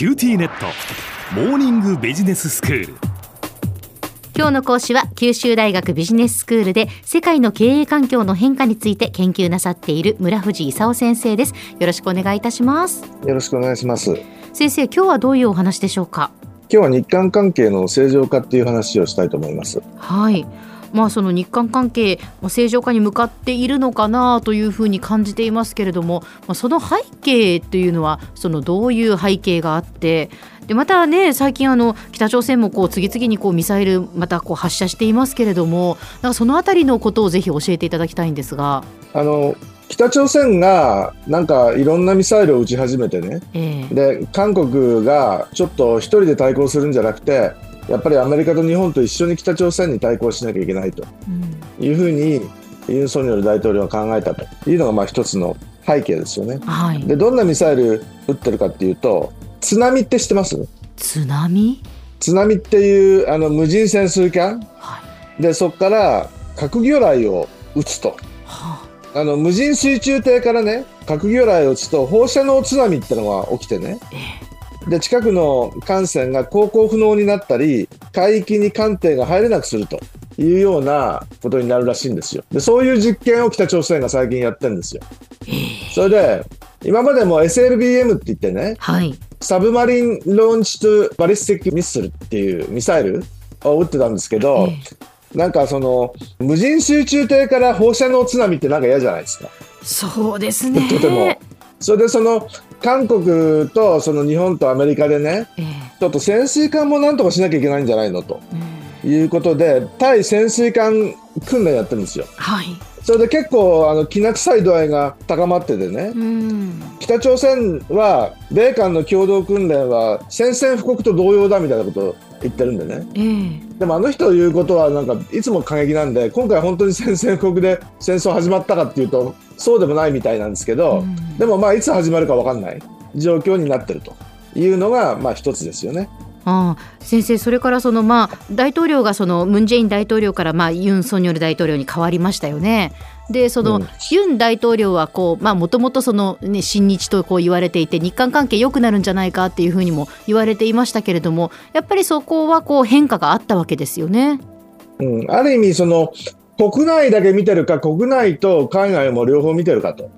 QTnet。モーニングビジネススクール。今日の講師は九州大学ビジネススクールで世界の経営環境の変化について研究なさっている村藤勲先生です。よろしくお願いいたします。よろしくお願いします。先生今日はどういうお話でしょうか？今日は日韓関係の正常化っていう話をしたいと思います。はいまあ、その日韓関係、まあ、正常化に向かっているのかなというふうに感じていますけれども、まあ、その背景というのはそのどういう背景があってでまたね最近あの北朝鮮もこう次々にこうミサイルまたこう発射していますけれどもなんかそのあたりのことをぜひ教えていただきたいんですが。あの北朝鮮がなんかいろんなミサイルを撃ち始めてね、えー、で韓国がちょっと一人で対抗するんじゃなくてやっぱりアメリカと日本と一緒に北朝鮮に対抗しなきゃいけないと。いうふうに、ユン・ソンニョル大統領が考えたと。いうのがまあ一つの背景ですよね。はい、でどんなミサイル撃ってるかっていうと津波って知ってます？津波？津波っていうあの無人潜水艦、はい、でそこから核魚雷を撃つと。はあ、あの無人水中艇からね核魚雷を撃つと放射能津波ってのが起きてね、えーで近くの艦船が航行不能になったり海域に艦艇が入れなくするというようなことになるらしいんですよでそういう実験を北朝鮮が最近やってるんですよそれで今までも SLBM って言ってね、はい、 submarine launched ballistic missile っていうミサイルを撃ってたんですけど、なんかその無人水中艇から放射能津波ってなんか嫌じゃないですか。そうですね。とても。それでその韓国とその日本とアメリカでね、えー、ちょっと潜水艦もなんとかしなきゃいけないんじゃないのと、いうことで対潜水艦訓練やってるんですよ。はいそれで結構あのきな臭い度合いが高まっててね、北朝鮮は米韓の共同訓練は宣戦布告と同様だみたいなことを言ってるんでね、えー、でもあの人の言うことはなんかいつも過激なんで今回本当に宣戦布告で戦争始まったかっていうとそうでもないみたいなんですけど、でもまあいつ始まるか分かんない状況になってるというのがまあ一つですよね。ああ先生、それからその、まあ、大統領がそのムン・ジェイン大統領から、まあ、ユン・ソンニョル大統領に変わりましたよね。でその、うん、ユン大統領はもともと親日とこう言われていて日韓関係良くなるんじゃないかっていうふうにも言われていましたけれどもやっぱりそこはこう変化があったわけですよね。うん、ある意味その国内だけ見てるか国内と海外も両方見てるかと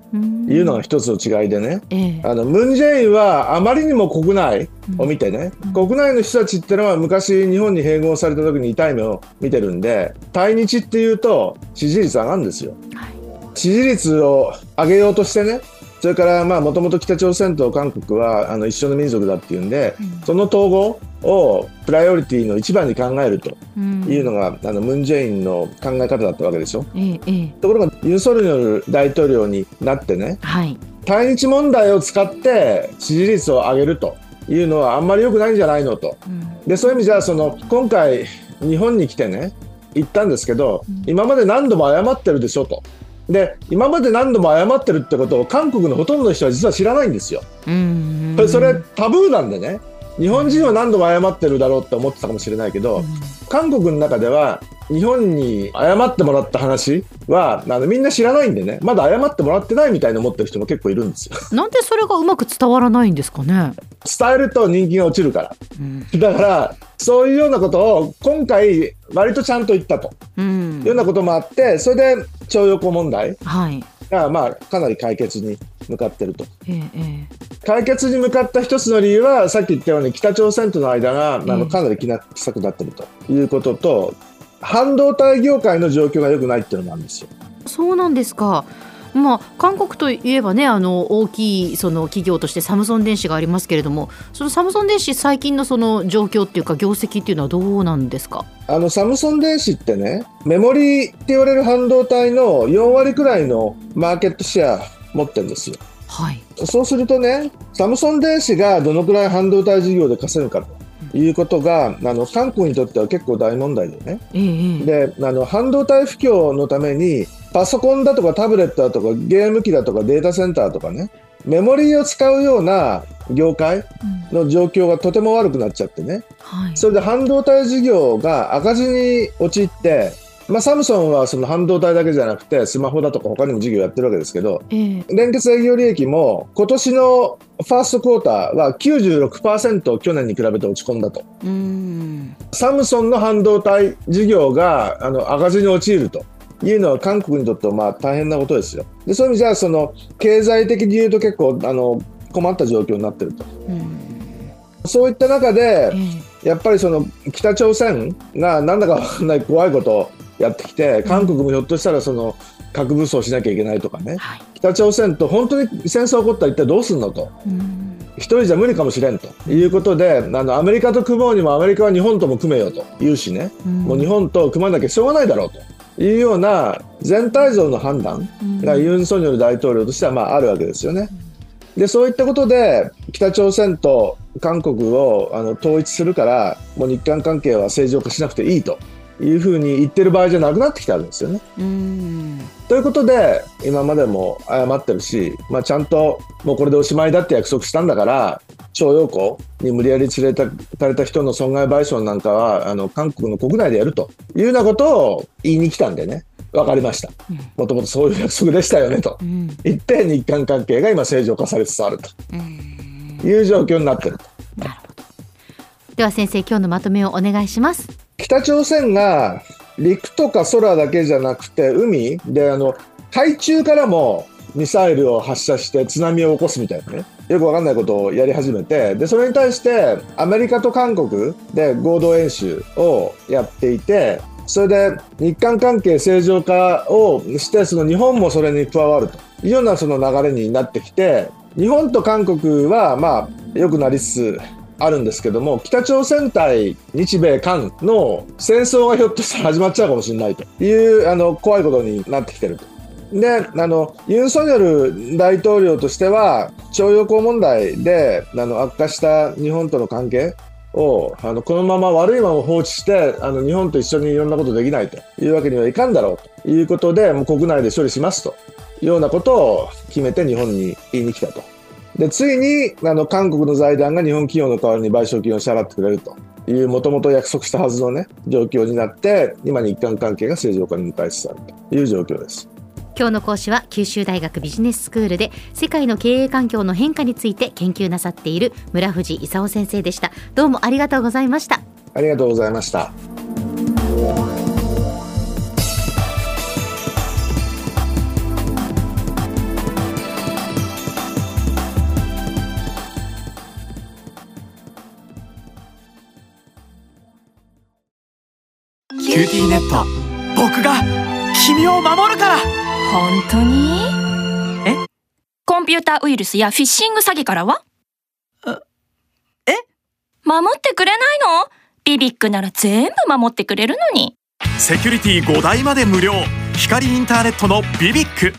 いうのが一つの違いでね、ええ、あのムン・ジェインはあまりにも国内を見てね、うん、国内の人たちってのは昔日本に併合された時に痛い目を見てるんで対日っていうと支持率上がるんですよ。はい、支持率を上げようとしてねそれからもともと北朝鮮と韓国はあの一緒の民族だっていうんで、うん、その統合をプライオリティの一番に考えるというのが、うん、あのムン・ジェインの考え方だったわけでしょ。ええ、ところがユン・ソルニョル大統領になってね、はい、対日問題を使って支持率を上げるというのはあんまり良くないんじゃないのと。うん、でそういう意味じゃその今回日本に来てね言ったんですけど、今まで何度も謝ってるでしょと。で今まで何度も謝ってるってことを韓国のほとんどの人は実は知らないんですよ。うんそれタブーなんでね。日本人は何度も謝ってるだろうって思ってたかもしれないけど、韓国の中では日本に謝ってもらった話はあのみんな知らないんでね。まだ謝ってもらってないみたいに思ってる人も結構いるんですよ。なんでそれがうまく伝わらないんですかね？伝えると人気が落ちるから、うん、だからそういうようなことを今回割とちゃんと言ったと、うん、いうようなこともあってそれで徴用工問題はい。が、まあ、かなり解決に向かってると。ええ、解決に向かった一つの理由はさっき言ったように北朝鮮との間が、あのかなり気な臭くなってるということと半導体業界の状況が良くないっていうのもあるんですよ。そうなんですかまあ、韓国といえばねあの大きいその企業としてサムソン電子がありますけれどもそのサムソン電子最近のその状況っていうか業績っていうのはどうなんですか？あのサムソン電子ってねメモリーって言われる半導体の4割くらいのマーケットシェア持ってるんですよ。はい、そうするとねサムソン電子がどのくらい半導体事業で稼ぐかということが、あの韓国にとっては結構大問題でね。ええ、であの半導体不況のためにパソコンだとかタブレットだとかゲーム機だとかデータセンターとかねメモリーを使うような業界の状況がとても悪くなっちゃってね、はい、それで半導体事業が赤字に陥ってまあ、サムソンはその半導体だけじゃなくてスマホだとか他にも事業やってるわけですけどええ。連結営業利益も今年のファーストクォーターは96%去年に比べて落ち込んだと。うん。サムソンの半導体事業があの赤字に陥ると。いうのは韓国にとってはまあ大変なことですよ。でそういう意味じゃその経済的に言うと結構あの困った状況になってると。うん。そういった中でええ。やっぱりその北朝鮮がなんだかわかんない怖いことをやってきて韓国もひょっとしたらその核武装しなきゃいけないとかね。はい。北朝鮮と本当に戦争起こったら一体どうするのと。うん。一人じゃ無理かもしれんと。いうことであのアメリカと組もうにもアメリカは日本とも組めよと。言うしね。もう日本と組まなきゃしょうがないだろうと。いうような全体像の判断。がユン・ソンニョル大統領としてはまああるわけですよね。でそういったことで北朝鮮と韓国をあの統一するからもう日韓関係は正常化しなくていいというふうに言ってる場合じゃなくなってきたんですよね。うん。ということで今までも謝ってるし、まあ、ちゃんともうこれでおしまいだって約束したんだから徴用工に無理やり連れてかれた人の損害賠償なんかはあの韓国の国内でやるというようなことを言いに来たんでね。分かりました。うん。もともとそういう約束でしたよねと。うん。言って日韓関係が今正常化されつつあるうん。という状況になってると。なるほど。では先生今日のまとめをお願いします北朝鮮が陸とか空だけじゃなくて海？であの海中からもミサイルを発射して津波を起こすみたいなね。よくわかんないことをやり始めて。でそれに対してアメリカと韓国で合同演習をやっていてそれで日韓関係正常化をしてその日本もそれに加わると。いうようなその流れになってきて日本と韓国はまあ良くなりつつあるんですけども北朝鮮対日米韓の戦争がひょっとしたら始まっちゃうかもしれないというあの怖いことになってきてると。であのユン・ソンニョル大統領としては徴用工問題であの悪化した日本との関係をあのこのまま悪いまま放置してあの日本と一緒にいろんなことできないというわけにはいかんだろうということでもう国内で処理しますというようなことを決めて日本に言いに来たと。でついにあの韓国の財団が日本企業の代わりに賠償金を支払ってくれるというもともと約束したはずの、ね、状況になって今日韓関係が正常化に向かいつつあるという状況です。今日の講師は九州大学ビジネススクールで世界の経営環境の変化について研究なさっている村藤勲先生でしたどうもありがとうございましたありがとうございました。 QTnet。僕が君を守るから。本当に？え？コンピューターウイルスやフィッシング詐欺からは？え？守ってくれないの？ビビックなら全部守ってくれるのに。セキュリティ5台まで無料。光インターネットのビビック